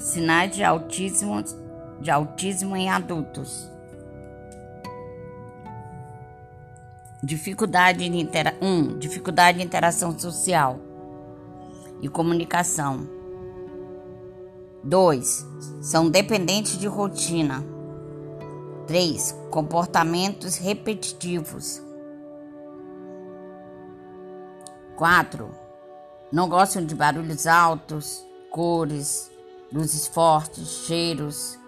Sinais de autismo, de autismo em adultos. Dificuldade de intera um, dificuldade de interação social e comunicação. 2. São dependentes de rotina. 3. Comportamentos repetitivos. 4. Não gostam de barulhos altos, cores, luzes fortes, cheiros.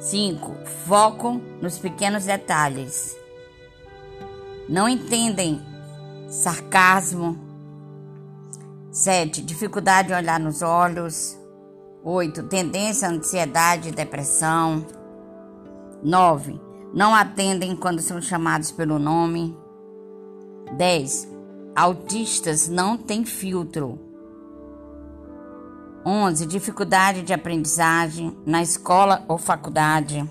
Cinco, focam nos pequenos detalhes. Não entendem sarcasmo. Sete, dificuldade de olhar nos olhos. Oito, tendência à ansiedade e depressão. Nove, não atendem quando são chamados pelo nome. 10. Autistas não têm filtro. 11. Dificuldade de aprendizagem na escola ou faculdade.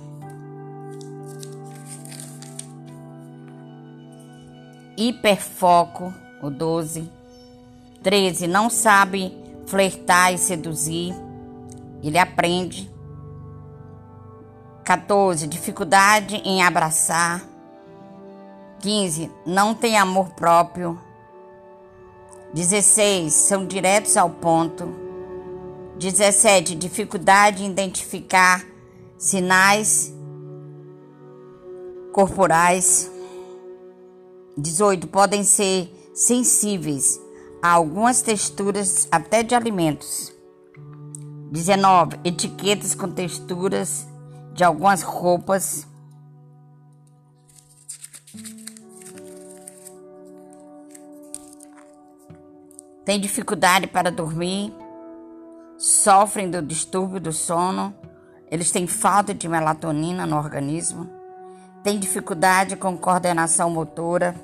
Hiperfoco, o 12. 13. Não sabe flertar e seduzir. Ele aprende. 14. Dificuldade em abraçar. 15. Não tem amor próprio. 16. São diretos ao ponto. 17. Dificuldade em identificar sinais corporais. 18. Podem ser sensíveis a algumas texturas, até de alimentos. 19. Etiquetas com texturas de algumas roupas. Tem dificuldade para dormir, sofrem do distúrbio do sono, eles têm falta de melatonina no organismo, têm dificuldade com coordenação motora,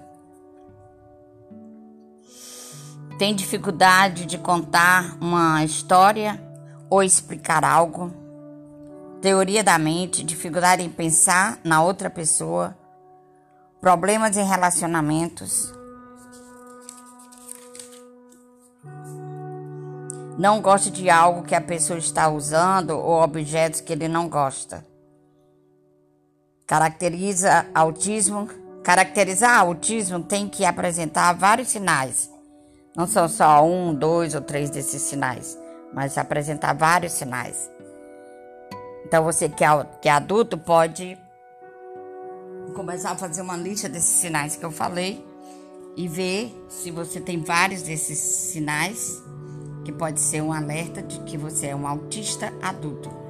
têm dificuldade de contar uma história ou explicar algo teoria da mente, dificuldade em pensar na outra pessoa, problemas em relacionamentos, não gosta de algo que a pessoa está usando ou objetos que ele não gosta. Caracteriza autismo. Caracterizar autismo tem que apresentar vários sinais. Não são só um, dois ou três desses sinais, mas apresentar vários sinais. Então você que é, é adulto pode começar a fazer uma lista desses sinais que eu falei e ver se você tem vários desses sinais, que pode ser um alerta de que você é um autista adulto.